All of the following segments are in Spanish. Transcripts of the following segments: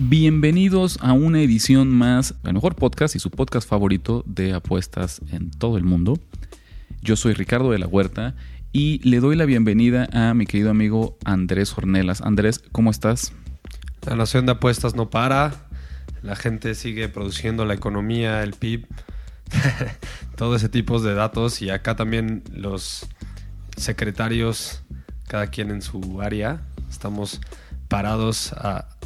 Bienvenidos a una edición más, el mejor podcast y su podcast favorito de apuestas en todo el mundo. Yo soy Ricardo de la Huerta y le doy la bienvenida a mi querido amigo Andrés Hornelas. Andrés, ¿cómo estás? La nación de apuestas no para. La gente sigue produciendo la economía, el PIB, todo ese tipo de datos. Y acá también los secretarios, cada quien en su área, estamos parados a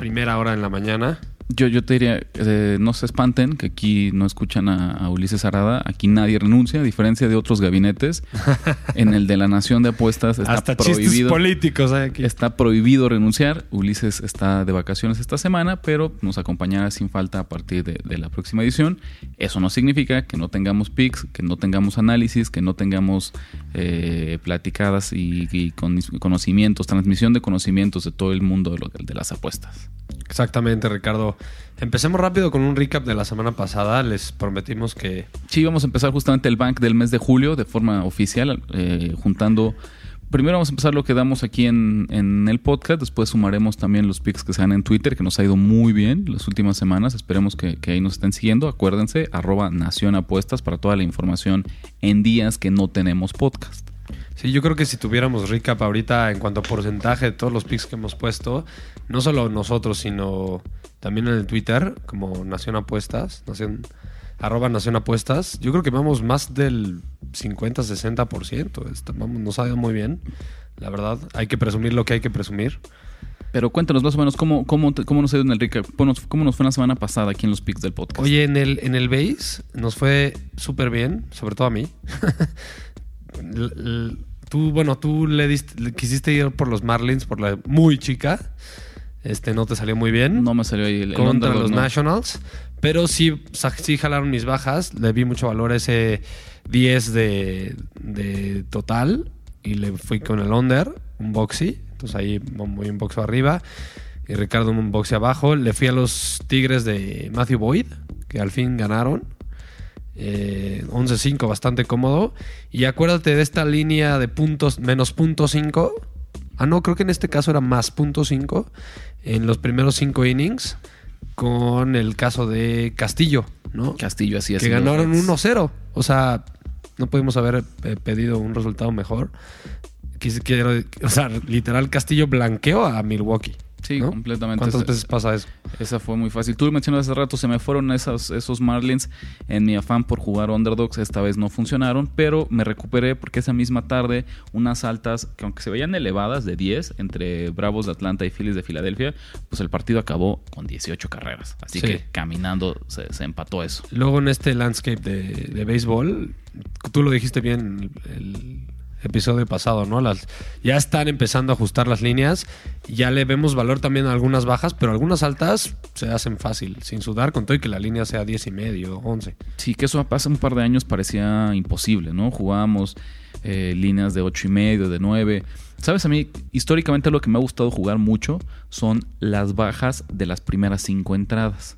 primera hora en la mañana. Yo, yo te diría, eh, no se espanten que aquí no escuchan a, a Ulises Arada. Aquí nadie renuncia, a diferencia de otros gabinetes. en el de la Nación de Apuestas está Hasta chistes prohibido. políticos hay aquí. Está prohibido renunciar. Ulises está de vacaciones esta semana, pero nos acompañará sin falta a partir de, de la próxima edición. Eso no significa que no tengamos picks, que no tengamos análisis, que no tengamos eh, platicadas y, y con- conocimientos, transmisión de conocimientos de todo el mundo de, lo- de las apuestas. Exactamente, Ricardo. Empecemos rápido con un recap de la semana pasada. Les prometimos que Sí, vamos a empezar justamente el bank del mes de julio de forma oficial, eh, juntando. Primero vamos a empezar lo que damos aquí en, en el podcast, después sumaremos también los picks que se dan en Twitter, que nos ha ido muy bien las últimas semanas. Esperemos que, que ahí nos estén siguiendo. Acuérdense, arroba Nación Apuestas para toda la información en días que no tenemos podcast. Sí, yo creo que si tuviéramos recap ahorita en cuanto a porcentaje de todos los picks que hemos puesto, no solo nosotros, sino también en el Twitter, como Nación Apuestas, Nación, arroba Nación Apuestas, yo creo que vamos más del 50-60%. Está- vamos, Nos ha ido muy bien, la verdad. Hay que presumir lo que hay que presumir. Pero cuéntanos más o menos cómo, cómo, cómo nos ha ido en el recap, cómo nos, cómo nos fue la semana pasada aquí en los picks del podcast. Oye, en el, en el base nos fue súper bien, sobre todo a mí. Tú, bueno, tú le, diste- le quisiste ir por los Marlins, por la muy chica. Este no te salió muy bien. no me salió ahí el, contra los ¿no? Nationals. Pero sí, sí jalaron mis bajas. Le vi mucho valor a ese 10 de, de total. Y le fui con el under, un boxy. Entonces ahí voy un boxo arriba. Y Ricardo un boxy abajo. Le fui a los Tigres de Matthew Boyd, que al fin ganaron. Eh, 11-5, bastante cómodo. Y acuérdate de esta línea de puntos, menos punto 5. Ah, no, creo que en este caso era más punto 5 en los primeros 5 innings con el caso de Castillo, ¿no? Castillo así que así. ganaron 1-0. O sea, no pudimos haber eh, pedido un resultado mejor. Quiero, o sea, literal, Castillo blanqueó a Milwaukee. Sí, ¿no? completamente. ¿Cuántas Ese- veces pasa eso? Esa fue muy fácil. Tú mencionas hace rato, se me fueron esas, esos Marlins en mi afán por jugar underdogs. Esta vez no funcionaron, pero me recuperé porque esa misma tarde unas altas que aunque se veían elevadas de 10 entre Bravos de Atlanta y Phillies de Filadelfia, pues el partido acabó con 18 carreras. Así Sí. que caminando se, se empató eso. Luego en este landscape de, de béisbol, tú lo dijiste bien el episodio pasado, ¿no? Las, ya están empezando a ajustar las líneas, ya le vemos valor también a algunas bajas, pero algunas altas se hacen fácil, sin sudar, con todo y que la línea sea 10 y medio, 11. Sí, que eso hace un par de años parecía imposible, ¿no? Jugábamos eh, líneas de ocho y medio, de 9. ¿Sabes? A mí, históricamente lo que me ha gustado jugar mucho son las bajas de las primeras cinco entradas.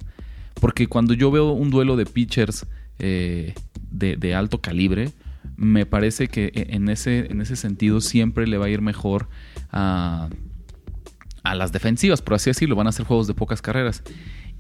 Porque cuando yo veo un duelo de pitchers eh, de, de alto calibre, me parece que e- en ese, en ese sentido siempre le va a ir mejor a, a las defensivas, por así decirlo. Van a ser juegos de pocas carreras.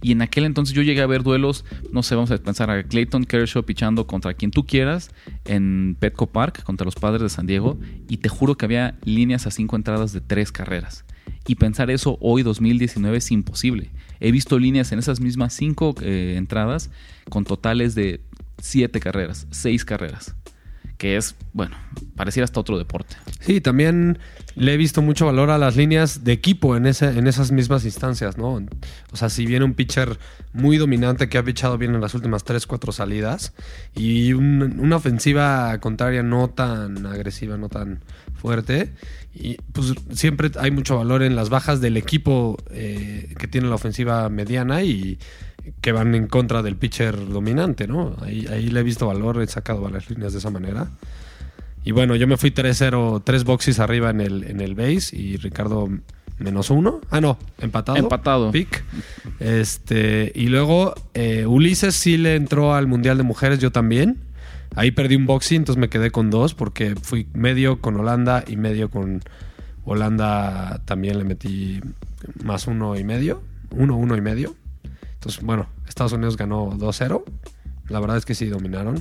Y en aquel entonces yo llegué a ver duelos, no sé, vamos a pensar a Clayton Kershaw pichando contra quien tú quieras en Petco Park, contra los padres de San Diego, y te juro que había líneas a cinco entradas de tres carreras. Y pensar eso hoy, 2019, es imposible. He visto líneas en esas mismas cinco eh, entradas con totales de siete carreras, seis carreras. Que es, bueno, pareciera hasta otro deporte. Sí, también le he visto mucho valor a las líneas de equipo en, ese, en esas mismas instancias, ¿no? O sea, si viene un pitcher muy dominante que ha pichado bien en las últimas 3, 4 salidas y un- una ofensiva contraria no tan agresiva, no tan fuerte, y pues siempre hay mucho valor en las bajas del equipo eh, que tiene la ofensiva mediana y que van en contra del pitcher dominante, ¿no? Ahí, ahí le he visto valor, he sacado varias líneas de esa manera. Y bueno, yo me fui 3-0, tres boxes arriba en el, en el base y Ricardo menos uno. Ah, no, empatado. Empatado. Pick. Este, y luego eh, Ulises sí le entró al Mundial de Mujeres, yo también. Ahí perdí un boxing, entonces me quedé con dos porque fui medio con Holanda y medio con Holanda también le metí más uno y medio. Uno, uno y medio. Entonces, bueno, Estados Unidos ganó 2-0. La verdad es que sí dominaron.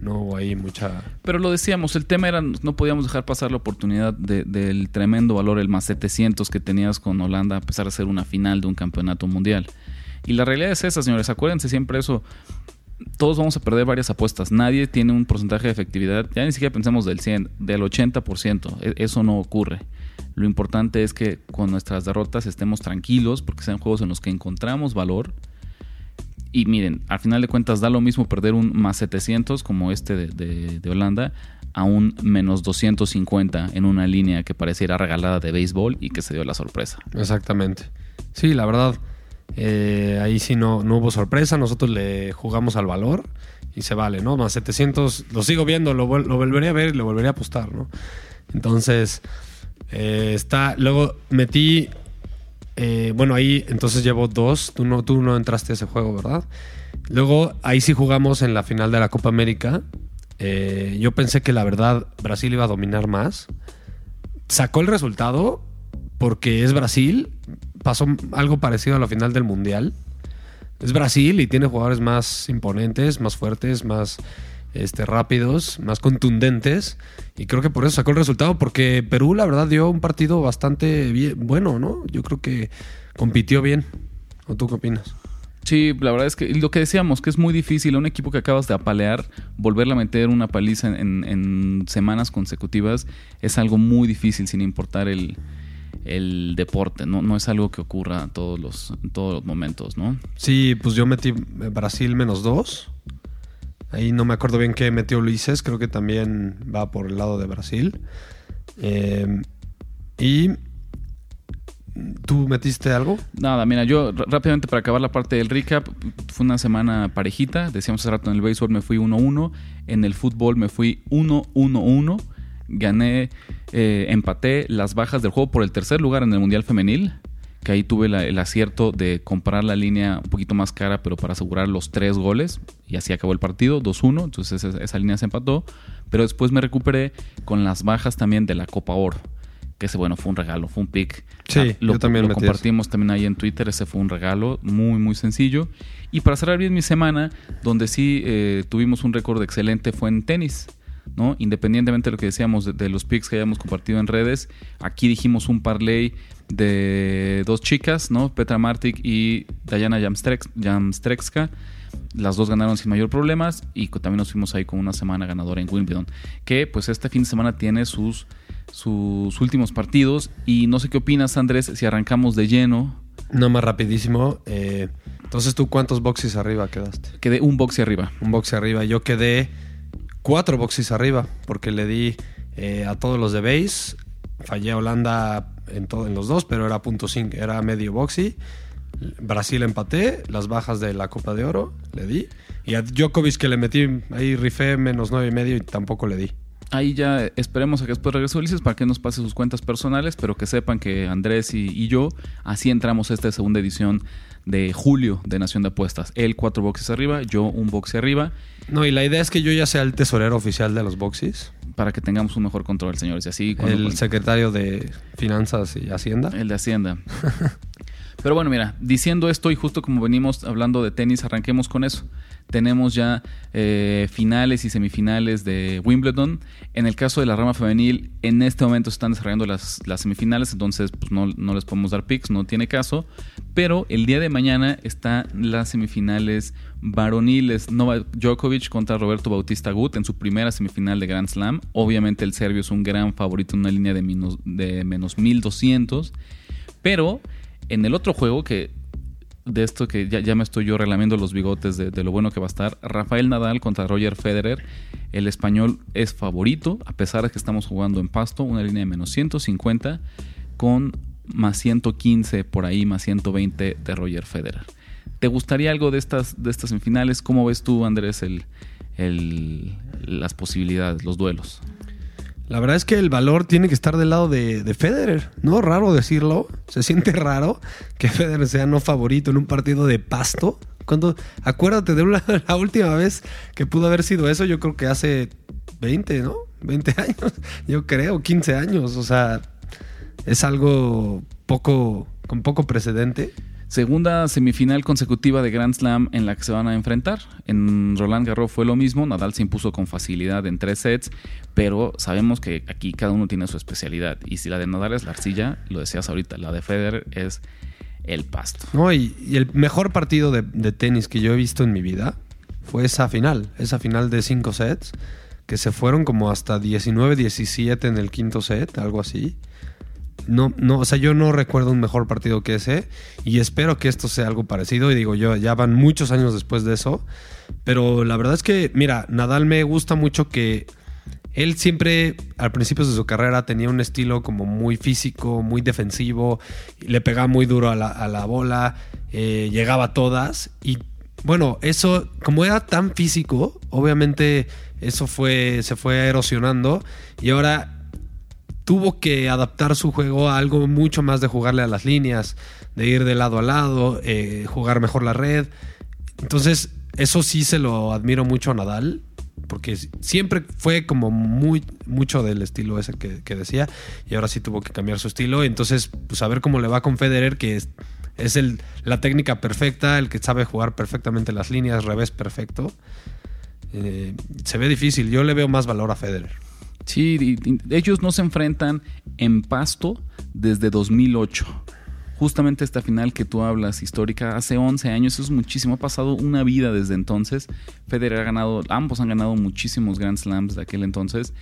No hubo ahí mucha... Pero lo decíamos, el tema era, no podíamos dejar pasar la oportunidad de- del tremendo valor, el más 700 que tenías con Holanda, a pesar de ser una final de un campeonato mundial. Y la realidad es esa, señores, acuérdense siempre eso. Todos vamos a perder varias apuestas. Nadie tiene un porcentaje de efectividad. Ya ni siquiera pensemos del 100, del 80%. E- Eso no ocurre. Lo importante es que con nuestras derrotas estemos tranquilos porque sean juegos en los que encontramos valor. Y miren, al final de cuentas da lo mismo perder un más 700 como este de, de- Holanda a un menos 250 en una línea que pareciera regalada de béisbol y que se dio la sorpresa. Exactamente. Sí, la verdad, eh, ahí sí no, no hubo sorpresa. Nosotros le jugamos al valor y se vale, ¿no? Más 700, lo sigo viendo, lo, lo volvería a ver y le volvería a apostar, ¿no? Entonces, eh, está. Luego metí. eh, bueno, ahí entonces llevo dos. Tú no, tú no entraste a ese juego, ¿verdad? Luego, ahí sí jugamos en la final de la Copa América. Eh, yo pensé que la verdad Brasil iba a dominar más. Sacó el resultado porque es Brasil. Pasó algo parecido a la final del Mundial. Es Brasil y tiene jugadores más imponentes, más fuertes, más este, rápidos, más contundentes. Y creo que por eso sacó el resultado, porque Perú, la verdad, dio un partido bastante bien, bueno, ¿no? Yo creo que compitió bien. ¿O tú qué opinas? Sí, la verdad es que lo que decíamos, que es muy difícil a un equipo que acabas de apalear, volverle a meter una paliza en, semanas consecutivas, es algo muy difícil sin importar el, el deporte, ¿no? No es algo que ocurra todos los, en todos los momentos, ¿no? Sí, pues yo metí Brasil menos dos. Ahí no me acuerdo bien qué metió Ulises, creo que también va por el lado de Brasil. Eh, y tú metiste algo. Nada, mira, yo rápidamente para acabar la parte del recap, fue una semana parejita. Decíamos hace rato en el béisbol me fui 1-1, en el fútbol me fui 1-1-1. Gané, eh, empaté las bajas del juego por el tercer lugar en el Mundial Femenil, que ahí tuve la- el acierto de comprar la línea un poquito más cara, pero para asegurar los tres goles. Y así acabó el partido, 2-1. Entonces esa, esa línea se empató. Pero después me recuperé con las bajas también de la Copa Oro. Que ese, bueno, fue un regalo, fue un pick. Sí, Ah, lo, yo también lo eso. compartimos también ahí en Twitter. Ese fue un regalo muy, muy sencillo. Y para cerrar bien mi semana, donde sí eh, tuvimos un récord excelente, fue en tenis. ¿no? Independientemente de lo que decíamos de, de los picks que hayamos compartido en redes, aquí dijimos un parlay de dos chicas, ¿no? Petra Martic y Dayana Jamstrex- Jamstrekska. Las dos ganaron sin mayor problemas y también nos fuimos ahí con una semana ganadora en Wimbledon. Que pues este fin de semana tiene sus, sus últimos partidos. Y no sé qué opinas, Andrés, si arrancamos de lleno. No más rapidísimo. eh, entonces, ¿tú cuántos boxes arriba quedaste? Quedé un boxe arriba. Un boxe arriba. Yo quedé cuatro boxes arriba porque le di eh, a todos los de base. Fallé a Holanda en, todo, en los dos, pero era punto cinco, era medio boxy. Brasil empaté, las bajas de la Copa de Oro le di. Y a Djokovic que le metí ahí rifé menos nueve y medio y tampoco le di. Ahí ya esperemos a que después regrese Ulises para que nos pase sus cuentas personales, pero que sepan que Andrés y, y yo así entramos a esta segunda edición de julio de Nación de Apuestas. Él cuatro boxes arriba, yo un boxe arriba, No, y la idea es que yo ya sea el tesorero oficial de los boxes, para que tengamos un mejor control, señores. Y así cuando- el secretario de Finanzas y Hacienda. el de Hacienda. Pero bueno, mira, diciendo esto y justo como venimos hablando de tenis, arranquemos con eso. Tenemos ya eh, finales y semifinales de Wimbledon. En el caso de la rama femenil, en este momento se están desarrollando las, semifinales, entonces pues, no, no les podemos dar picks, no tiene caso. Pero el día de mañana están las semifinales varoniles. Novak Djokovic contra Roberto Bautista Gut en su primera semifinal de Grand Slam. Obviamente el serbio es un gran favorito en una línea de menos, de menos 1200. Pero en el otro juego que de esto que ya, me estoy yo relamiendo los bigotes de, de, lo bueno que va a estar. Rafael Nadal contra Roger Federer. El español es favorito, a pesar de que estamos jugando en pasto, una línea de menos 150 con más 115 por ahí, más 120 de Roger Federer. ¿Te gustaría algo de estas, de estas semifinales? ¿Cómo ves tú, Andrés, el, el, las posibilidades, los duelos? La verdad es que el valor tiene que estar del lado de, de, Federer, ¿no? Raro decirlo. Se siente raro que Federer sea no favorito en un partido de pasto. Cuando, acuérdate de una, la última vez que pudo haber sido eso, yo creo que hace 20, ¿no? 20 años, yo creo, 15 años. O sea, es algo poco, con poco precedente. Segunda semifinal consecutiva de Grand Slam en la que se van a enfrentar. En Roland Garros fue lo mismo, Nadal se impuso con facilidad en tres sets, pero sabemos que aquí cada uno tiene su especialidad. Y si la de Nadal es la arcilla, lo decías ahorita, la de Federer es el pasto. No, y, el mejor partido de, de, tenis que yo he visto en mi vida fue esa final, esa final de cinco sets, que se fueron como hasta 19-17 en el quinto set, algo así. No, no, o sea, yo no recuerdo un mejor partido que ese y espero que esto sea algo parecido. Y digo, yo ya van muchos años después de eso, pero la verdad es que, mira, Nadal me gusta mucho que él siempre, al principio de su carrera, tenía un estilo como muy físico, muy defensivo, le pegaba muy duro a la, a la bola, eh, llegaba a todas y bueno, eso, como era tan físico, obviamente eso fue, se fue erosionando y ahora tuvo que adaptar su juego a algo mucho más de jugarle a las líneas, de ir de lado a lado, eh, jugar mejor la red. Entonces, eso sí se lo admiro mucho a Nadal, porque siempre fue como muy mucho del estilo ese que, decía, y ahora sí tuvo que cambiar su estilo. Entonces, pues a ver cómo le va con Federer, que es, es el, la técnica perfecta, el que sabe jugar perfectamente las líneas, revés perfecto. Eh, se ve difícil, yo le veo más valor a Federer. Sí, ellos no se enfrentan en pasto desde 2008. Justamente esta final que tú hablas, histórica, hace 11 años, eso es muchísimo. Ha pasado una vida desde entonces. Federer ha ganado, ambos han ganado muchísimos Grand Slams de aquel entonces.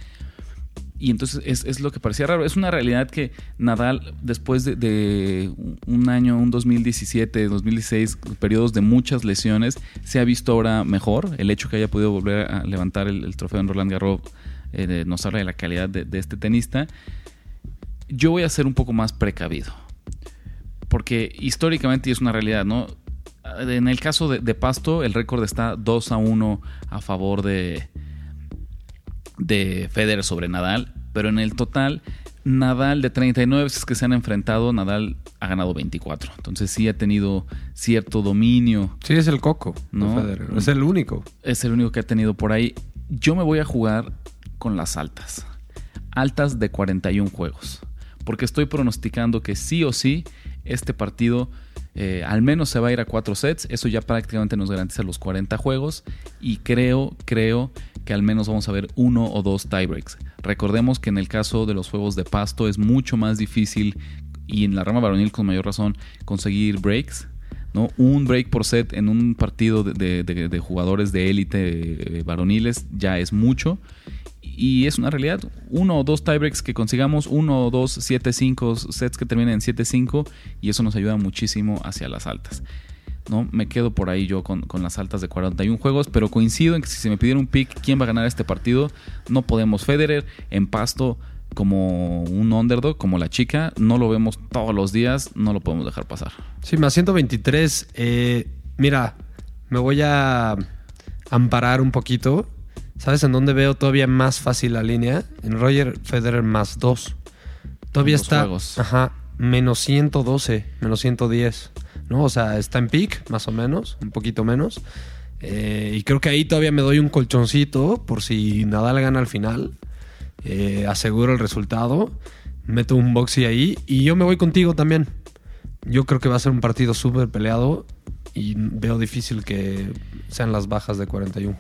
Y entonces es, es, lo que parecía raro. Es una realidad que Nadal, después de, un año, un 2017, 2016, periodos de muchas lesiones, se ha visto ahora mejor. El hecho que haya podido volver a levantar el, trofeo en Roland Garros eh, nos habla de la calidad de, este tenista. Yo voy a ser un poco más precavido. Porque históricamente es una realidad, ¿no? En el caso de, de Pasto, el récord está 2 a 1 a favor de, de Federer sobre Nadal. Pero en el total, Nadal de 39 veces que se han enfrentado, Nadal ha ganado 24. Entonces sí ha tenido cierto dominio. Sí, es el coco. ¿no? Federer. Es el único. Es el único que ha tenido por ahí. Yo me voy a jugar con las altas. Altas de 41 juegos. Porque estoy pronosticando que sí o sí este partido eh, al menos se va a ir a cuatro sets. Eso ya prácticamente nos garantiza los 40 juegos. Y creo, creo que al menos vamos a ver uno o dos tiebreaks. Recordemos que en el caso de los juegos de pasto es mucho más difícil y en la rama varonil con mayor razón conseguir breaks. ¿no? Un break por set en un partido de, jugadores de élite eh, varoniles ya es mucho y es una realidad. Uno o dos tiebreaks que consigamos, uno o dos 7-5 sets que terminen en 7-5 y eso nos ayuda muchísimo hacia las altas. ¿No? Me quedo por ahí yo con, con, las altas de 41 juegos, pero coincido en que si se me pidiera un pick, ¿quién va a ganar este partido? No podemos. Federer en pasto como un underdog, como la chica, no lo vemos todos los días, no lo podemos dejar pasar. Sí, más 123. Eh, mira, me voy a amparar un poquito ¿Sabes en dónde veo todavía más fácil la línea? En Roger Federer más 2. Todavía está. Juegos. Ajá. Menos 112, menos 110. ¿No? O sea, está en peak, más o menos, un poquito menos. Eh, y creo que ahí todavía me doy un colchoncito por si Nadal gana al final. Eh, aseguro el resultado. Meto un boxy ahí. Y yo me voy contigo también. Yo creo que va a ser un partido súper peleado y veo difícil que sean las bajas de 41.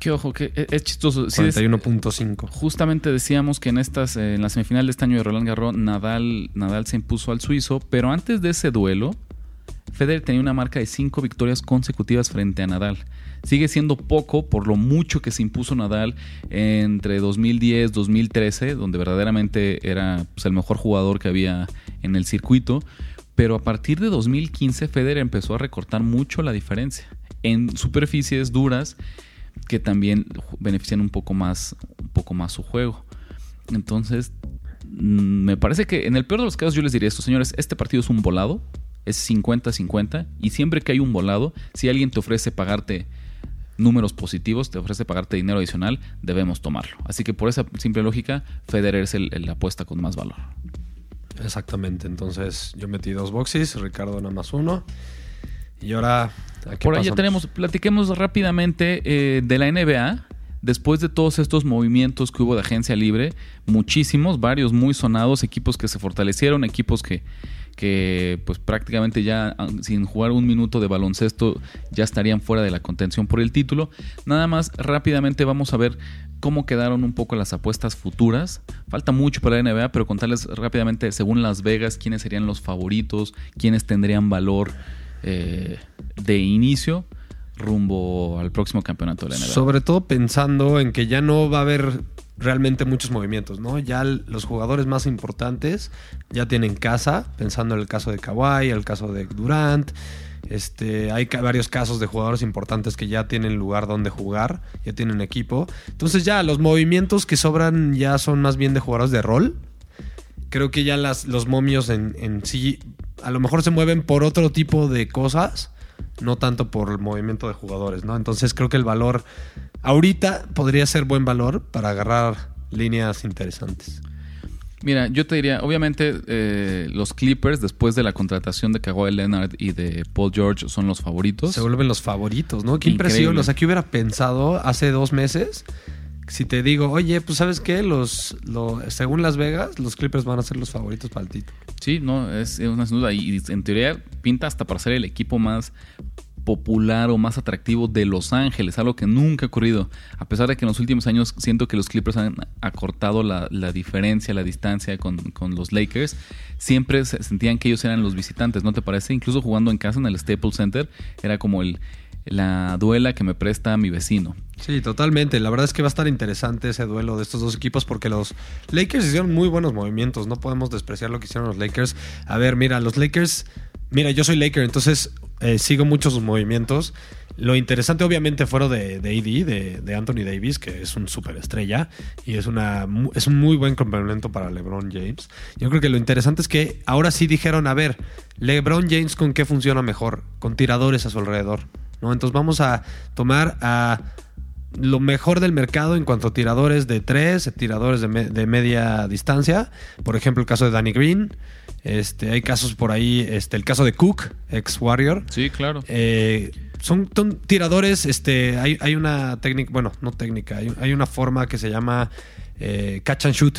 Que ojo, que e- es chistoso. Sí, es- 41.5. Justamente decíamos que en estas, eh, en la semifinal de este año de Roland Garros, Nadal, Nadal se impuso al suizo, pero antes de ese duelo, Federer tenía una marca de cinco victorias consecutivas frente a Nadal. Sigue siendo poco por lo mucho que se impuso Nadal entre 2010 2013, donde verdaderamente era pues, el mejor jugador que había en el circuito. Pero a partir de 2015, Federer empezó a recortar mucho la diferencia en superficies duras que también benefician un poco más, un poco más su juego. Entonces, mm, me parece que en el peor de los casos yo les diría esto, señores, este partido es un volado, es 50-50 y siempre que hay un volado, si alguien te ofrece pagarte números positivos, te ofrece pagarte dinero adicional, debemos tomarlo. Así que por esa simple lógica, Federer es el, el apuesta con más valor. Exactamente. Entonces yo metí dos boxes, Ricardo nada más uno. Y ahora... ¿a qué Por ahí ya tenemos, platiquemos rápidamente eh, de la NBA. Después de todos estos movimientos que hubo de agencia libre, muchísimos, varios muy sonados, equipos que se fortalecieron, equipos que, que pues prácticamente ya ah, sin jugar un minuto de baloncesto ya estarían fuera de la contención por el título. Nada más rápidamente vamos a ver cómo quedaron un poco las apuestas futuras. Falta mucho para la NBA, pero contarles rápidamente según Las Vegas quiénes serían los favoritos, quiénes tendrían valor eh, de inicio rumbo al próximo campeonato de la NBA. Sobre todo pensando en que ya no va a haber realmente muchos movimientos, ¿no? Ya los jugadores más importantes ya tienen casa, pensando en el caso de Kawhi, el caso de Durant. Este, hay varios casos de jugadores importantes que ya tienen lugar donde jugar, ya tienen equipo. Entonces ya los movimientos que sobran ya son más bien de jugadores de rol. Creo que ya las, los momios en, en sí a lo mejor se mueven por otro tipo de cosas, no tanto por el movimiento de jugadores, ¿no? Entonces creo que el valor ahorita podría ser buen valor para agarrar líneas interesantes. Mira, yo te diría, obviamente eh, los Clippers después de la contratación de Kawhi Leonard y de Paul George son los favoritos. Se vuelven los favoritos, ¿no? Qué impresión. O sea, ¿qué hubiera pensado hace dos meses? Si te digo, oye, pues ¿sabes qué? Los, lo- según Las Vegas, los Clippers van a ser los favoritos para el título. Sí, no, es una duda. Y en teoría pinta hasta para ser el equipo más popular o más atractivo de Los Ángeles, algo que nunca ha ocurrido. A pesar de que en los últimos años siento que los Clippers han acortado la, diferencia, la distancia con, con los Lakers, siempre se sentían que ellos eran los visitantes, ¿no te parece? Incluso jugando en casa en el Staples Center, era como el, la duela que me presta mi vecino. Sí, totalmente. La verdad es que va a estar interesante ese duelo de estos dos equipos porque los Lakers hicieron muy buenos movimientos. No podemos despreciar lo que hicieron los Lakers. A ver, mira, los Lakers. Mira, yo soy Laker, entonces eh, sigo mucho sus movimientos. Lo interesante, obviamente, fueron de, de AD, de, Anthony Davis, que es un superestrella y es, una, es un muy buen complemento para LeBron James. Yo creo que lo interesante es que ahora sí dijeron: a ver, LeBron James, ¿con qué funciona mejor? Con tiradores a su alrededor. ¿No? Entonces vamos a tomar a lo mejor del mercado en cuanto a tiradores de tres, tiradores de, me- de media distancia. Por ejemplo, el caso de Danny Green. Este, hay casos por ahí, este, el caso de Cook, ex Warrior. Sí, claro. Eh, son, son tiradores, este, hay, hay una técnica, bueno, no técnica, hay, hay una forma que se llama eh, catch and shoot,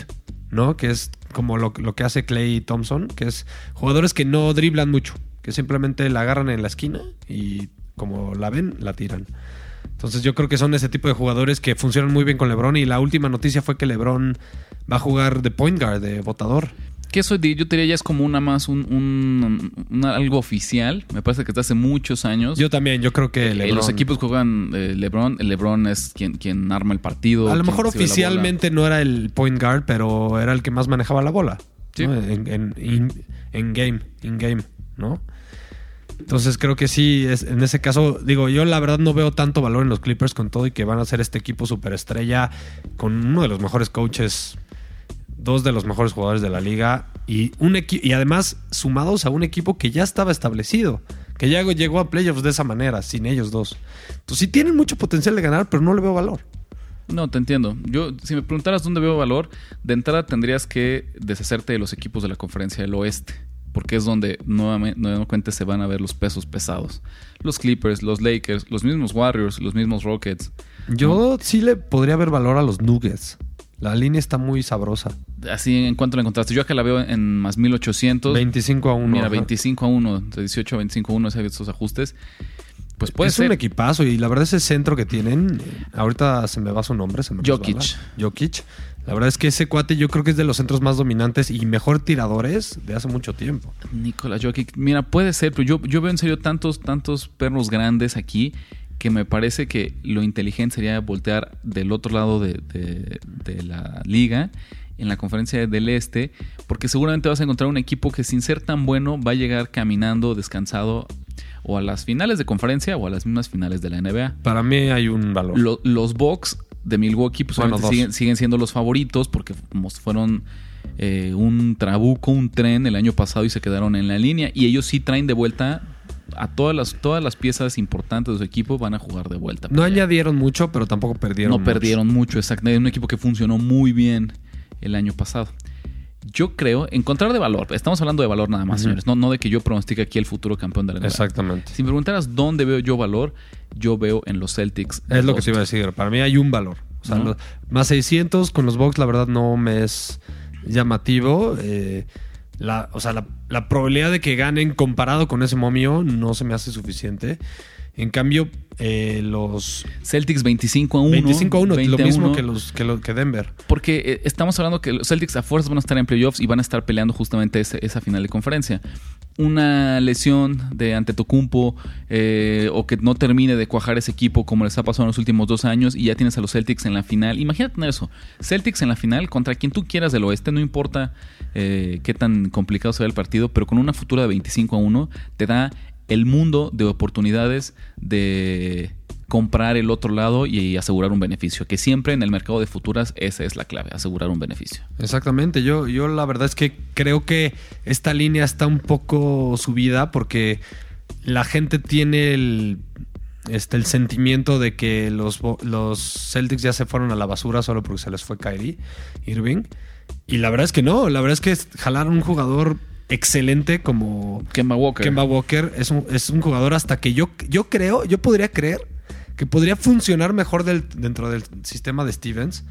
¿no? Que es como lo, lo que hace Clay Thompson, que es jugadores que no driblan mucho, que simplemente la agarran en la esquina y como la ven, la tiran. Entonces yo creo que son ese tipo de jugadores que funcionan muy bien con LeBron y la última noticia fue que LeBron va a jugar de point guard, de botador. Que eso yo diría ya es como una más, un, un- algo oficial. Me parece que desde hace muchos años. Yo también, yo creo que Eh, LeBron... los equipos que juegan eh, LeBron, LeBron es quien, quien arma el partido. A lo mejor oficialmente no era el point guard, pero era el que más manejaba la bola. Sí. ¿no? En, en- in- en game, in game, ¿no? Entonces creo que sí, es, en ese caso, digo, yo la verdad no veo tanto valor en los Clippers con todo y que van a ser este equipo superestrella con uno de los mejores coaches, dos de los mejores jugadores de la liga y un y además sumados a un equipo que ya estaba establecido, que ya llegó a playoffs de esa manera, sin ellos dos. Entonces sí tienen mucho potencial de ganar, pero no le veo valor. No, te entiendo. Yo, si me preguntaras dónde veo valor, de entrada tendrías que deshacerte de los equipos de la conferencia del oeste. Porque es donde nuevamente, nuevamente se van a ver los pesos pesados. Los Clippers, los Lakers, los mismos Warriors, los mismos Rockets. Yo sí le podría ver valor a los Nuggets. La línea está muy sabrosa. Así en cuanto la encontraste. Yo acá la veo en más 1800. 25 a 1. Mira, ajá. 25 a 1, de 18 a 25 a 1, esos ajustes. Pues puede es ser. un equipazo y la verdad ese centro que tienen, ahorita se me va su nombre, se me Jokic. resbala. Jokic. La verdad es que ese cuate yo creo que es de los centros más dominantes y mejor tiradores de hace mucho tiempo. Nicolás Jokic. Mira, puede ser, pero yo, yo veo en serio tantos, tantos perros grandes aquí que me parece que lo inteligente sería voltear del otro lado de, de- de la liga, en la conferencia del Este, porque seguramente vas a encontrar un equipo que sin ser tan bueno va a llegar caminando, descansado, o a las finales de conferencia o a las mismas finales de la NBA. Para mí hay un valor. Lo- los Bucks de Milwaukee pues, Bueno, siguen, siguen siendo los favoritos porque como fueron eh, un trabuco, un tren el año pasado y se quedaron en la línea. Y ellos sí traen de vuelta a todas las, todas las piezas importantes de su equipo, van a jugar de vuelta. no añadieron mucho, pero tampoco perdieron. No mucho. perdieron mucho, exactamente. Es un equipo que funcionó muy bien el año pasado. Yo creo, encontrar de valor, estamos hablando de valor nada más, señores, no, no de que yo pronostique aquí el futuro campeón de la NBA. Exactamente. Si me preguntaras dónde veo yo valor, yo veo en los Celtics. Es lo que te iba a decir. Para mí hay un valor. O sea, más 600 con los Bucks, la verdad, no me es llamativo. Eh, la, o sea, la, la probabilidad de que ganen comparado con ese momio no se me hace suficiente. En cambio, eh, los Celtics 25 a 1. 25 a 1, 20 lo mismo 1. que, los, que, lo- que Denver. Porque eh, estamos hablando que los Celtics a fuerzas van a estar en playoffs y van a estar peleando justamente esa final de conferencia. Una lesión de Antetokounmpo eh, o que no termine de cuajar ese equipo como les ha pasado en los últimos dos años y ya tienes a los Celtics en la final. Imagínate tener eso. Celtics en la final contra quien tú quieras del oeste, no importa eh, qué tan complicado sea el partido, pero con una futura de 25 a 1 te da el mundo de oportunidades de comprar el otro lado y asegurar un beneficio. Que siempre en el mercado de futuras esa es la clave, asegurar un beneficio. Exactamente, yo, yo la verdad es que creo que esta línea está un poco subida porque la gente tiene el, este, el sentimiento de que los, los Celtics ya se fueron a la basura solo porque se les fue Kyrie Irving. Y la verdad es que no, la verdad es que jalaron un jugador excelente como Kemba Walker. Kemba Walker. Es un, es un jugador hasta que yo, yo creo, yo podría creer que podría funcionar mejor del- dentro del sistema de Stevens.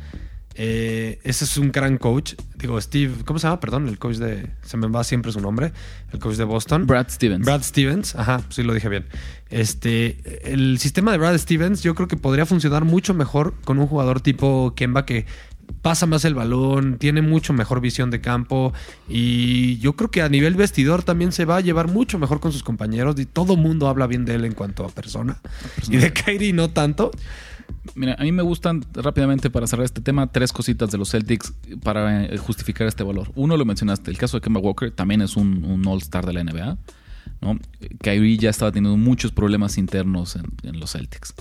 Eh, ese es un gran coach. Digo, Steve, ¿cómo se llama? Perdón, el coach de. Se me va siempre su nombre. El coach de Boston. Brad Stevens. Brad Stevens, ajá, sí lo dije bien. Este, el sistema de Brad Stevens yo creo que podría funcionar mucho mejor con un jugador tipo Kemba que pasa más el balón, tiene mucho mejor visión de campo y yo creo que a nivel vestidor también se va a llevar mucho mejor con sus compañeros y todo mundo habla bien de él en cuanto a persona y de Kyrie no tanto. Mira, a mí me gustan rápidamente para cerrar este tema tres cositas de los Celtics para eh, justificar este valor. Uno lo mencionaste, el caso de Kemba Walker también es un, un All-Star de la NBA. ¿no? Kyrie ya estaba teniendo muchos problemas internos en, en los Celtics.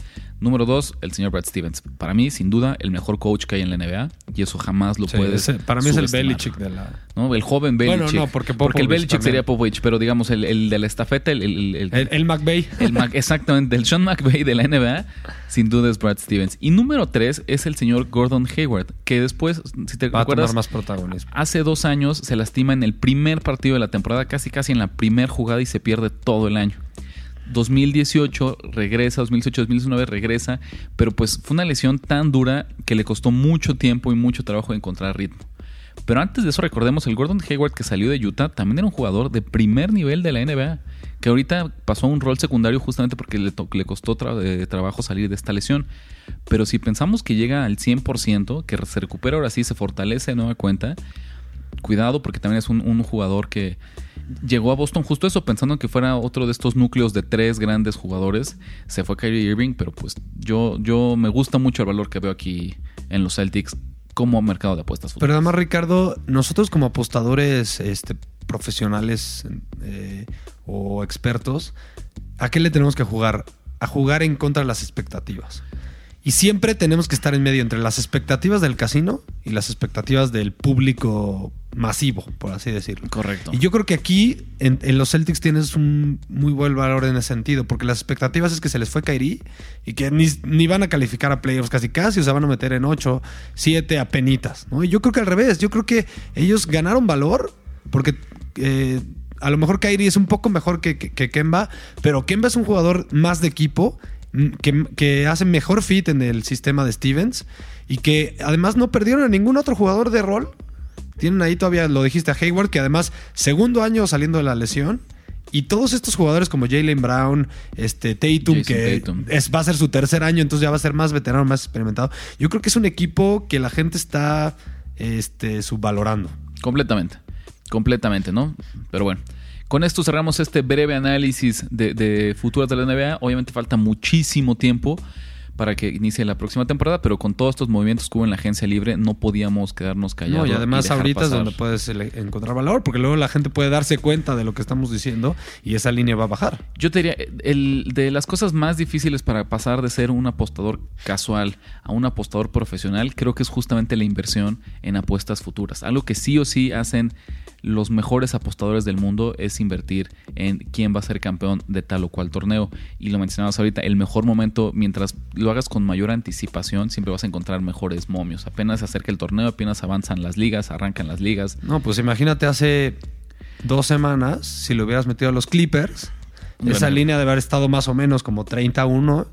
Número dos, el señor Brad Stevens. Para mí, sin duda, el mejor coach que hay en la NBA y eso jamás lo Sí, puedes. ese- para mí es el. Belichick de la... ¿no? El joven Belichick. Bueno, no, porque el Popovich Belichick también. sería Popovich, pero digamos el, el de la estafeta, el, el- el- El, el McVay. el Mac- exactamente, el Sean McVay de la NBA, sin duda es Brad Stevens. Y número tres es el señor Gordon Hayward, que después, si te Va a recuerdas, tomar más protagonismo. hace dos años se lastima en el primer partido de la temporada, casi casi en la primera jugada y se pierde todo el año. 2018 regresa, 2018-2019 regresa, pero pues fue una lesión tan dura que le costó mucho tiempo y mucho trabajo encontrar ritmo. Pero antes de eso recordemos el Gordon Hayward que salió de Utah también era un jugador de primer nivel de la NBA que ahorita pasó a un rol secundario justamente porque le, costó eh, trabajo salir de esta lesión. Pero si pensamos que llega al 100%, que se recupera ahora sí, se fortalece de nueva cuenta, cuidado porque también es un jugador que llegó a Boston justo eso, pensando en que fuera otro de estos núcleos de tres grandes jugadores. Se fue Kyrie Irving, pero pues yo, yo me gusta mucho el valor que veo aquí en los Celtics como mercado de apuestas. Pero además, Ricardo, nosotros como apostadores este, profesionales eh, o expertos, ¿a qué le tenemos que jugar? A jugar en contra de las expectativas. Y siempre tenemos que estar en medio entre las expectativas del casino y las expectativas del público masivo, por así decirlo. Correcto. Y yo creo que aquí en, en los Celtics tienes un muy buen valor en ese sentido, porque las expectativas es que se les fue Kyrie y que ni, ni van a calificar a playoffs casi casi, o se van a meter en 8, 7 a penitas, ¿no? Y yo creo que al revés, yo creo que ellos ganaron valor porque eh, a lo mejor Kyrie es un poco mejor que, que- que Kemba, pero Kemba es un jugador más de equipo mm, que, que hacen mejor fit en el sistema de Stevens y que además no perdieron a ningún otro jugador de rol. Tienen ahí todavía, lo dijiste a Hayward, que además, segundo año saliendo de la lesión. Y todos estos jugadores como Jalen Brown, este Tatum, Jason que Tatum. Es, va a ser su tercer año, entonces ya va a ser más veterano, más experimentado. Yo creo que es un equipo que la gente está este, subvalorando. Completamente. Completamente, ¿no? Pero bueno. Con esto cerramos este breve análisis de, de futuras de la NBA. Obviamente falta muchísimo tiempo para que inicie la próxima temporada, pero con todos estos movimientos que hubo en la agencia libre no podíamos quedarnos callados. No, y además ahorita es donde puedes encontrar valor, porque luego la gente puede darse cuenta de lo que estamos diciendo y esa línea va a bajar. Yo te diría, el, de las cosas más difíciles para pasar de ser un apostador casual a un apostador profesional, creo que es justamente la inversión en apuestas futuras. Algo que sí o sí hacen los mejores apostadores del mundo es invertir en quién va a ser campeón de tal o cual torneo. Y lo mencionabas ahorita, el mejor momento, mientras lo hagas con mayor anticipación, siempre vas a encontrar mejores momios. Apenas se acerca el torneo, apenas avanzan las ligas, arrancan las ligas. No, pues imagínate hace dos semanas, si le hubieras metido a los Clippers, Bueno. esa línea de haber estado más o menos como 31.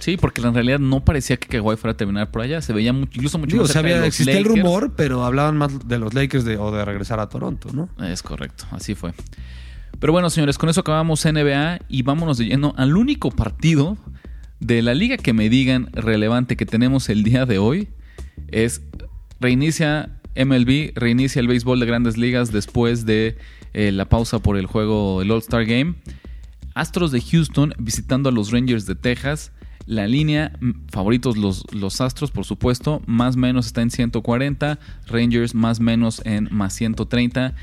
Sí, porque en realidad no parecía que Kawhi fuera a terminar por allá. Se veía mu- incluso mucho Digo, más o sea, había, existía el rumor, pero hablaban más de los Lakers de- o de regresar a Toronto, ¿no? Es correcto, así fue. Pero bueno, señores, con eso acabamos NBA y vámonos de lleno al único partido de la liga que me digan relevante que tenemos el día de hoy. Es reinicia MLB, reinicia el béisbol de grandes ligas después de eh, la pausa por el juego, el All-Star Game. Astros de Houston visitando a los Rangers de Texas. La línea, mm, favoritos los, los Astros, por supuesto, más menos está en 140, Rangers más menos en más 130.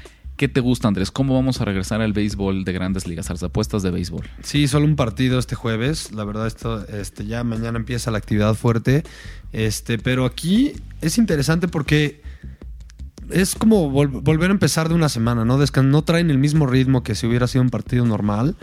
¿Qué te gusta, Andrés? ¿Cómo vamos a regresar al béisbol de grandes ligas, a las apuestas de béisbol? Sí, solo un partido este jueves. La verdad, esto, este, ya mañana empieza la actividad fuerte. Este, pero aquí es interesante porque es como vol- volver a empezar de una semana, ¿no? Descan no traen el mismo ritmo que si hubiera sido un partido normal.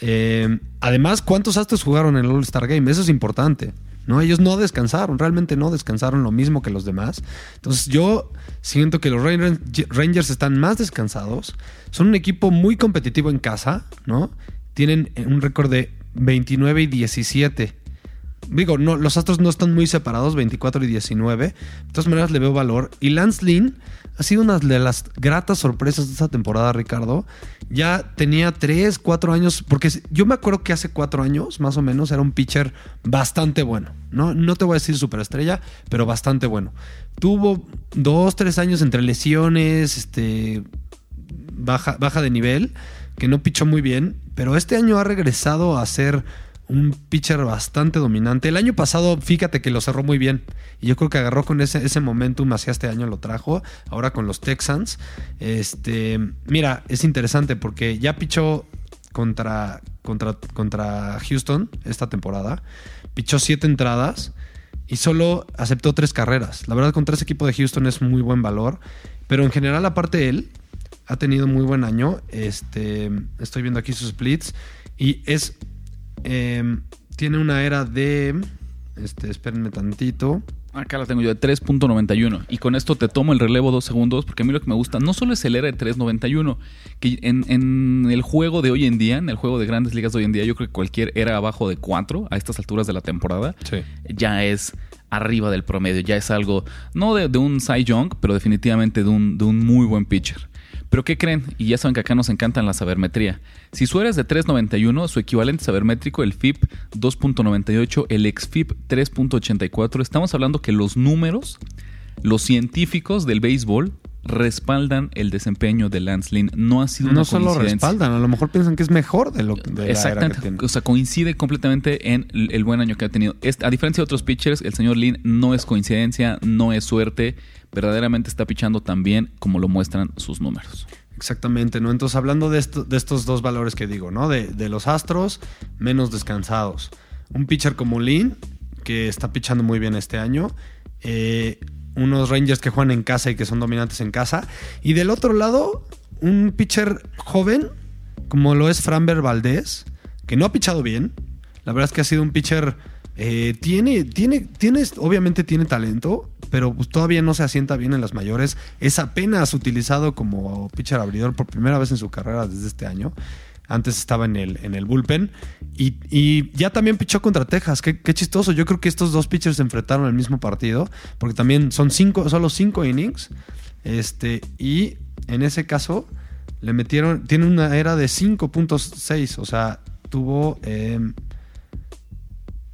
Eh, además, ¿cuántos astros jugaron en el All-Star Game? Eso es importante. ¿No? Ellos no descansaron, realmente no descansaron lo mismo que los demás. Entonces yo siento que los Rangers, están más descansados. Son un equipo muy competitivo en casa, ¿no? Tienen un récord de 29 y 17. Digo, no, los Astros no están muy separados, 24 y 19. De todas maneras le veo valor. Y Lance Lynn ha sido una de las gratas sorpresas de esta temporada, Ricardo. Ya tenía 3, 4 años, porque yo me acuerdo que hace 4 años, más o menos, era un pitcher bastante bueno. No, no te voy a decir superestrella, pero bastante bueno. Tuvo 2, 3 años entre lesiones, este, baja, baja de nivel, que no pichó muy bien, pero este año ha regresado a ser un pitcher bastante dominante. El año pasado, fíjate que lo cerró muy bien. Y yo creo que agarró con ese, ese momentum hacia este año, lo trajo. Ahora con los Texans. Este, mira, es interesante porque ya pichó contra, contra, contra Houston esta temporada. Pichó siete entradas y solo aceptó tres carreras. La verdad, contra ese equipo de Houston es muy buen valor. Pero en general, aparte de él, ha tenido muy buen año. Este, estoy viendo aquí sus splits. Y es eh, tiene una era de. Este, espérenme tantito. Acá la tengo yo de 3.91. Y con esto te tomo el relevo dos segundos, porque a mí lo que me gusta no solo es el era de 3.91, que en, en el juego de hoy en día, en el juego de grandes ligas de hoy en día, yo creo que cualquier era abajo de 4 a estas alturas de la temporada Sí. ya es arriba del promedio, ya es algo, no de, de un Cy Young, pero definitivamente de un, de un muy buen pitcher. Pero ¿qué creen? Y ya saben que acá nos encantan la sabermetría. Si su era es de 3.91, su equivalente sabermétrico, el FIP 2.98, el ex-FIP 3.84, estamos hablando que los números, los científicos del béisbol respaldan el desempeño de Lance Lynn. No ha sido una No solo coincidencia. respaldan, a lo mejor piensan que es mejor de lo de la era que Exactamente. tiene. O sea, coincide completamente en el buen año que ha tenido. A diferencia de otros pitchers, el señor Lin no es coincidencia, no es suerte. Verdaderamente está pichando tan bien como lo muestran sus números. Exactamente, ¿no? Entonces, hablando de, esto- de estos dos valores que digo, ¿no? De, de los astros menos descansados. Un pitcher como Lin, que está pichando muy bien este año. Eh, unos Rangers que juegan en casa y que son dominantes en casa. Y del otro lado, un pitcher joven, como lo es Framber Valdés, que no ha pichado bien. La verdad es que ha sido un pitcher. Eh, tiene, tiene, tiene, obviamente tiene talento, pero pues todavía no se asienta bien en las mayores. Es apenas utilizado como pitcher abridor por primera vez en su carrera desde este año. Antes estaba en el, en el bullpen. Y, ya también pichó contra Texas. Qué, chistoso. Yo creo que estos dos pitchers se enfrentaron en el mismo partido. Porque también son cinco, solo cinco innings. Este, y en ese caso, le metieron. Tiene una era de 5.6. O sea, tuvo. eh,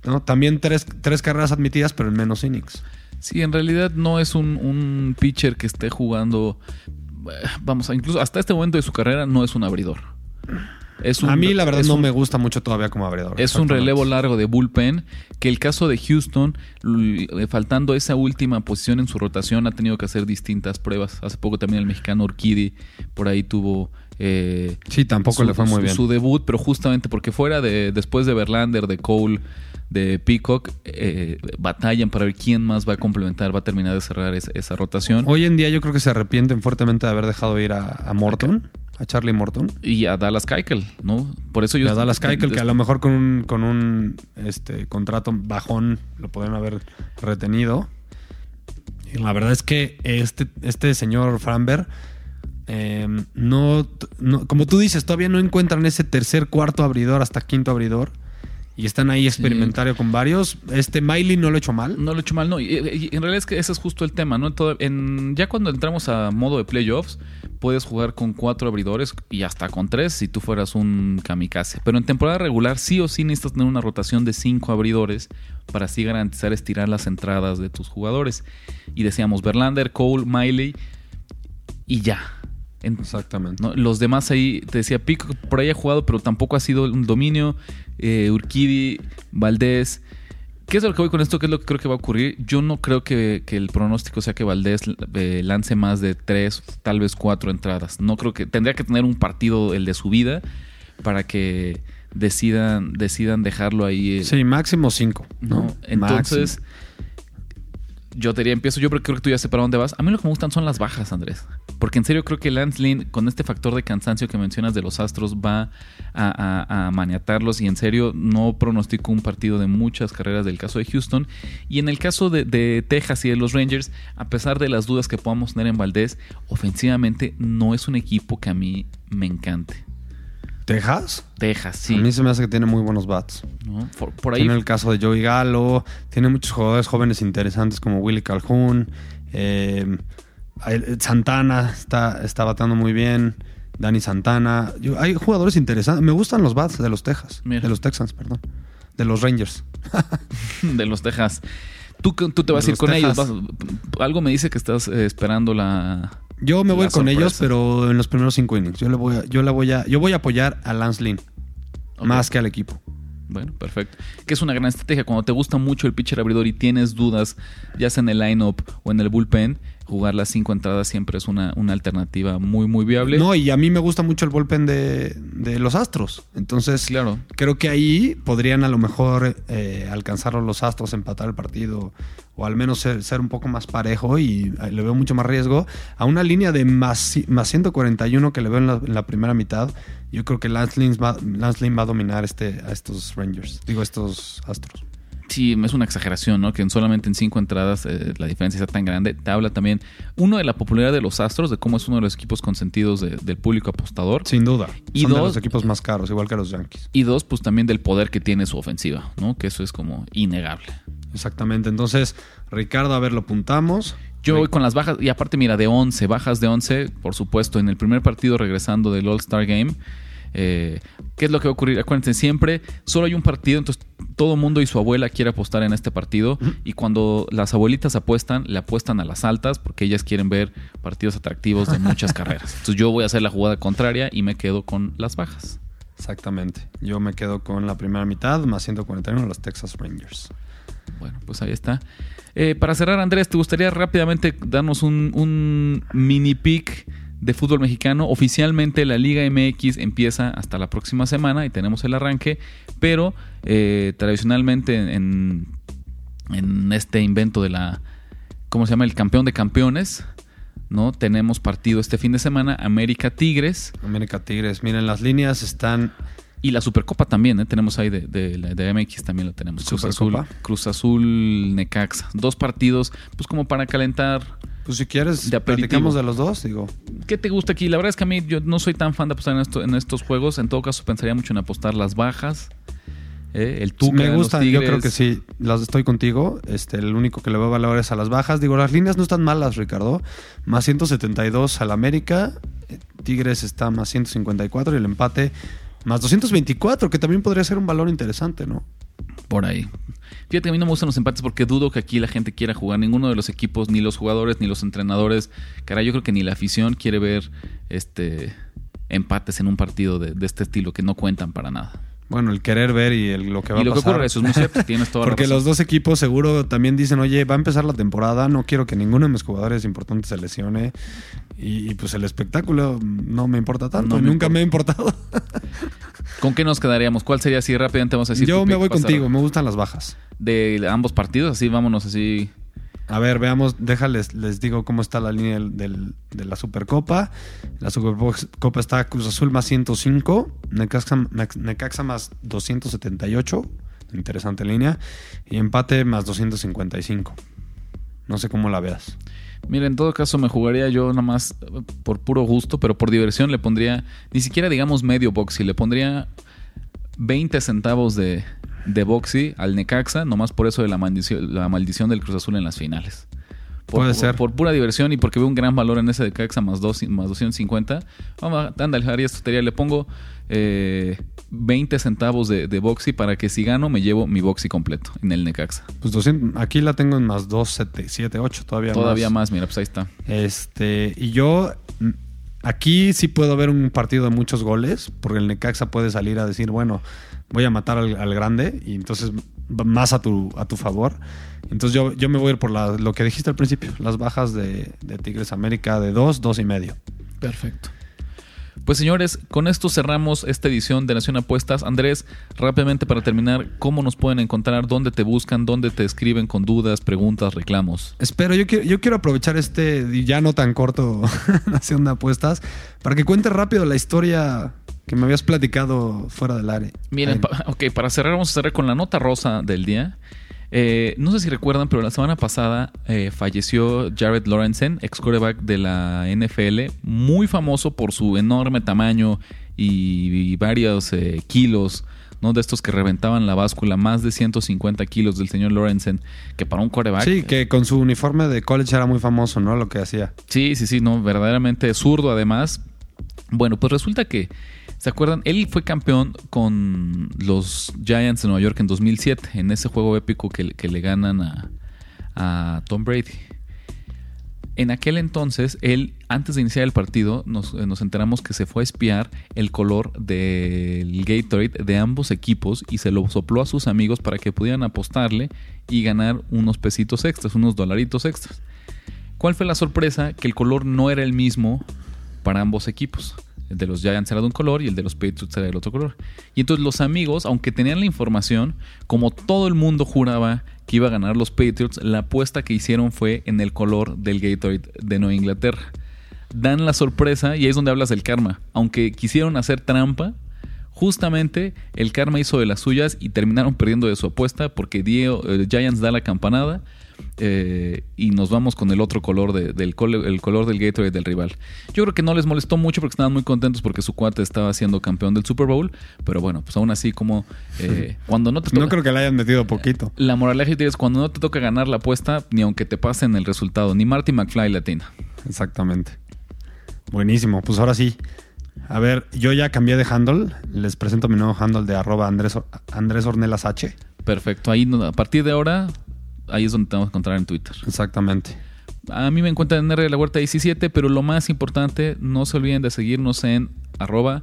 no, también tres, tres carreras admitidas, pero en menos innings. Sí, en realidad no es un, un pitcher que esté jugando. eh, Vamos, a incluso hasta este momento de su carrera no es un abridor. Es un- a mí, la verdad, no un- me gusta mucho todavía como abridor. Es un relevo largo de bullpen que el caso de Houston, faltando esa última posición en su rotación, ha tenido que hacer distintas pruebas. Hace poco también el mexicano Urquidi por ahí tuvo... eh, Sí, tampoco su, le fue muy su- bien. su debut, pero justamente porque fuera de después de Verlander, de Cole, de Peacock, eh, batallan para ver quién más va a complementar, va a terminar de cerrar es- esa rotación. Hoy en día yo creo que se arrepienten fuertemente de haber dejado ir a, a Morton, a Charlie Morton. Y a Dallas Keuchel, ¿no? Por eso Y yo... a Dallas Keuchel, que a lo mejor con un, con un este, contrato bajón lo podrían haber retenido. Y la verdad es que este, este señor Framberg eh, no, no- como tú dices, todavía no encuentran ese tercer, cuarto abridor hasta quinto abridor. Y están ahí experimentario con varios. Este Miley no lo ha hecho mal. No lo he hecho mal, no. Y, y- y en realidad es que ese es justo el tema, ¿no? Todo- en, ya cuando entramos a modo de playoffs, puedes jugar con cuatro abridores y hasta con tres si tú fueras un kamikaze. Pero en temporada regular, sí o sí necesitas tener una rotación de cinco abridores para así garantizar estirar las entradas de tus jugadores. Y decíamos Verlander, Cole, Miley y ya. En- Exactamente. ¿no? Los demás ahí, te decía, Pico por ahí ha jugado, pero tampoco ha sido un dominio. Eh, Urquidi, Valdés. ¿Qué es lo que voy con esto? ¿Qué es lo que creo que va a ocurrir? Yo no creo que, que el pronóstico sea que Valdés eh, lance más de tres, tal vez cuatro entradas. No creo que. Tendría que tener un partido, el de su vida, para que decidan, decidan dejarlo ahí. eh, Sí, máximo cinco. ¿no? ¿no? Entonces, Máximo. yo te diría, empiezo. Yo creo que tú ya sé para dónde vas. A mí lo que me gustan son las bajas, Andrés. Porque en serio creo que Lance Lynn, con este factor de cansancio que mencionas de los Astros, va a, a- a maniatarlos. Y en serio, no pronostico un partido de muchas carreras del caso de Houston. Y en el caso de, de Texas y de los Rangers, a pesar de las dudas que podamos tener en Valdés, ofensivamente no es un equipo que a mí me encante. ¿Texas? Texas, sí. A mí se me hace que tiene muy buenos bats. ¿no? Por, por ahí Tiene el caso de Joey Galo, tiene muchos jugadores jóvenes interesantes como Willy Calhoun, eh, Santana está, está bateando muy bien, Dani Santana. Yo- hay jugadores interesantes. Me gustan los bats de los Texas, Mira. de los Texans, perdón, de los Rangers. de los Texas. Tú, tú te vas De a ir con ellos. Vas- algo me dice que estás eh, esperando la. Yo me voy con ellos, pero en los primeros cinco innings. Yo le voy a, yo la voy a, yo voy a apoyar a Lance Lynn más que al equipo. Bueno, perfecto. Que es una gran estrategia. Cuando te gusta mucho el pitcher abridor y tienes dudas, ya sea en el lineup o en el bullpen, jugar las cinco entradas siempre es una, una alternativa muy, muy viable. No, y a mí me gusta mucho el bullpen de, de los Astros. Entonces, Claro. creo que ahí podrían a lo mejor eh, alcanzar los Astros, empatar el partido o al menos ser, ser un poco más parejo y eh, le veo mucho más riesgo a una línea de más, más 141 que le veo en la, en la primera mitad. Yo creo que Lance Lynn, va, Lance Lynn va a dominar este, a estos Rangers, digo, estos Astros. Sí, es una exageración, ¿no? Que en solamente en cinco entradas eh, la diferencia sea tan grande. Te habla también, uno, de la popularidad de los Astros, de cómo es uno de los equipos consentidos de- del público apostador. Sin duda. Y Son de dos- los equipos más caros, igual que los Yankees. Y dos, pues también del poder que tiene su ofensiva, ¿no? Que eso es como innegable. Exactamente. Entonces, Ricardo, a ver, lo apuntamos. Yo voy con las bajas, y aparte, mira, de 11, bajas de 11, por supuesto, en el primer partido regresando del All-Star Game. Eh, ¿Qué es lo que va a ocurrir? Acuérdense, siempre solo hay un partido, entonces todo mundo y su abuela quiere apostar en este partido. Y cuando las abuelitas apuestan, le apuestan a las altas porque ellas quieren ver partidos atractivos de muchas carreras. Entonces yo voy a hacer la jugada contraria y me quedo con las bajas. Exactamente. Yo me quedo con la primera mitad, más 141 los Texas Rangers. Bueno, pues ahí está. Eh, para cerrar, Andrés, ¿te gustaría rápidamente darnos un, un mini pick de fútbol mexicano? Oficialmente la Liga MX empieza hasta la próxima semana y tenemos el arranque, pero eh, tradicionalmente en, en este invento de la, ¿cómo se llama? El campeón de campeones, ¿no? Tenemos partido este fin de semana, América Tigres. América Tigres, miren, las líneas están Y la Supercopa también, ¿eh? Tenemos ahí de, de, la- de MX también lo tenemos. Cruz Azul. Cruz Azul, Necaxa. Dos partidos, pues como para calentar Pues si quieres, De platicamos de los dos, digo. ¿Qué te gusta aquí? La verdad es que a mí yo no soy tan fan de apostar en, esto- en estos juegos. En todo caso, pensaría mucho en apostar las bajas. eh, el Tuca, me los gusta, yo creo que sí. Las estoy contigo. Este, el único que le veo valor es a las bajas. Digo, las líneas no están malas, Ricardo. Más 172 al América. eh, Tigres está más 154 y el empate más 224, que también podría ser un valor interesante, ¿no? Por ahí. Fíjate a mí no me gustan los empates porque dudo que aquí la gente quiera jugar. Ninguno de los equipos, ni los jugadores, ni los entrenadores. Caray, yo creo que ni la afición quiere ver este empates en un partido de este estilo que no cuentan para nada. Bueno, el querer ver y el- lo que va Y lo a que pasar. ocurre, eso es muy cierto, tienes toda la Porque razón. los dos equipos seguro también dicen, oye, va a empezar la temporada, no quiero que ninguno de mis jugadores importantes se lesione. Y, y, pues el espectáculo no me importa tanto, No me nunca importa. me ha importado. ¿Con qué nos quedaríamos? ¿Cuál sería así rápidamente? Vamos a decir. Yo me voy contigo, me gustan las bajas. De ambos partidos, así vámonos así. A ver, veamos, déjales, les digo cómo está la línea del- de la Supercopa. La Supercopa está Cruz Azul más 105, Necaxa, Necaxa más 278, interesante línea, y empate más 255. No sé cómo la veas. Mira, en todo caso me jugaría yo nada más eh, por puro gusto, pero por diversión le pondría, ni siquiera digamos medio boxy, le pondría 20 centavos de, de boxy al Necaxa, nomás por eso de la maldición, la maldición del Cruz Azul en las finales. Por, Puede ser. Por pura diversión y porque veo un gran valor en ese Necaxa más, dos, más 250. Vamos, ándale, haría esta tontería. Le pongo eh, 20 centavos de, de boxy para que si gano me llevo mi boxy completo en el Necaxa. Pues 200, aquí la tengo en más 278, todavía, Todavía más, mira, pues ahí está. Este, y yo aquí sí puedo ver un partido de muchos goles, porque el Necaxa puede salir a decir, bueno, voy a matar al, grande, y entonces más a tu, a tu favor. Entonces yo, yo me voy a ir por la- lo que dijiste al principio, las bajas de, Tigres América de 2, 2 y medio. Perfecto. Pues señores, con esto cerramos esta edición de Nación Apuestas. Andrés, rápidamente para terminar, ¿cómo nos pueden encontrar? ¿Dónde te buscan? ¿Dónde te escriben con dudas, preguntas, reclamos? Espero, yo quiero, yo quiero aprovechar este ya no tan corto Nación de Apuestas para que cuentes rápido la historia que me habías platicado fuera del área. Miren, pa- ok, para cerrar, vamos a cerrar con la nota rosa del día. Eh, no sé si recuerdan, pero la semana pasada eh, falleció Jared Lorenzen, ex quarterback de la NFL, muy famoso por su enorme tamaño y, y varios eh, kilos, ¿no? De estos que reventaban la báscula, más de 150 kilos del señor Lorenzen, que para un quarterback. Sí, que con su uniforme de college era muy famoso, ¿no? Lo que hacía. Sí, sí, sí, no, verdaderamente zurdo además. Bueno, pues resulta que, ¿se acuerdan? Él fue campeón con los Giants de Nueva York en 2007, en ese juego épico que, le ganan a, a Tom Brady. En aquel entonces, él, antes de iniciar el partido, nos, eh, nos enteramos que se fue a espiar el color del Gatorade de ambos equipos y se lo sopló a sus amigos para que pudieran apostarle y ganar unos pesitos extras, unos dolaritos extras. ¿Cuál fue la sorpresa? Que el color no era el mismo para ambos equipos. El de los Giants era de un color y el de los Patriots era del otro color. Y entonces los amigos, aunque tenían la información, como todo el mundo juraba que iba a ganar los Patriots, la apuesta que hicieron fue en el color del Gatorade de Nueva Inglaterra. Dan la sorpresa y ahí es donde hablas del karma. Aunque quisieron hacer trampa, justamente el karma hizo de las suyas y terminaron perdiendo de su apuesta porque Dio, eh, Giants da la campanada eh, y nos vamos con el otro color de- del col- el color del Gatorade del rival. Yo creo que no les molestó mucho porque estaban muy contentos porque su cuate estaba siendo campeón del Super Bowl, pero bueno, pues aún así como eh, cuando no te No toca- creo que le hayan metido poquito. la moraleja es cuando no te toca ganar la apuesta, ni aunque te pasen el resultado, ni Marty McFly latina. Exactamente. Buenísimo. Pues ahora sí. A ver, yo ya cambié de handle. Les presento mi nuevo handle de arroba Andrés, Andrés Ornelas H. Perfecto, ahí no- a partir de ahora, ahí es donde te vamos a encontrar en Twitter. Exactamente. A mí me encuentran en R de la Huerta 17, pero lo más importante, no se olviden de seguirnos en arroba,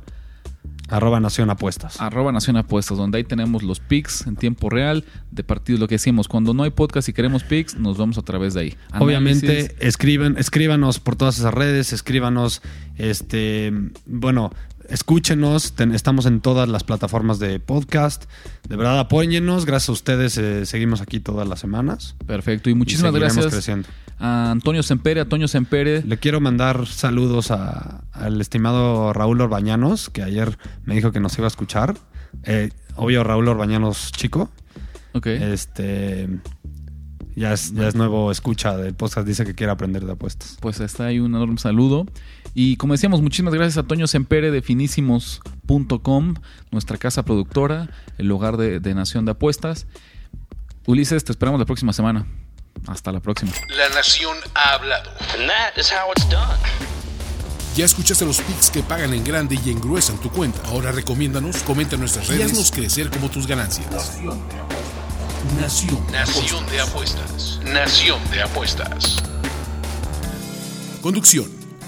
Arroba Nación Apuestas. arroba Nación Apuestas, donde ahí tenemos los picks en tiempo real de partidos, lo que decimos, cuando no hay podcast y queremos picks, nos vamos a través de ahí. Obviamente, escriban, escríbanos por todas esas redes, escríbanos, este, bueno, escúchenos, ten- estamos en todas las plataformas de podcast. De verdad, apóyennos, gracias a ustedes eh, seguimos aquí todas las semanas. Perfecto, y muchísimas Y gracias creciendo. a Antonio Sempere, a Toño Sempere. Le quiero mandar saludos a- al estimado Raúl Orbañanos, que ayer me dijo que nos iba a escuchar. Eh, obvio, Raúl Orbañanos chico. Ok. Este. Ya es, ya es nuevo escucha del podcast, dice que quiere aprender de apuestas. Pues está ahí un enorme saludo. Y como decíamos, muchísimas gracias a Toño Sempere de finísimos.com, nuestra casa productora, el hogar de, de Nación de Apuestas. Ulises, te esperamos la próxima semana. Hasta la próxima. La nación ha hablado. And that is how it's done. Ya escuchaste los picks que pagan en grande y engruesan tu cuenta. Ahora recomiéndanos, comenta en nuestras redes y haznos crecer como tus ganancias. Nación. Nación de apuestas. Nación de apuestas. Conducción.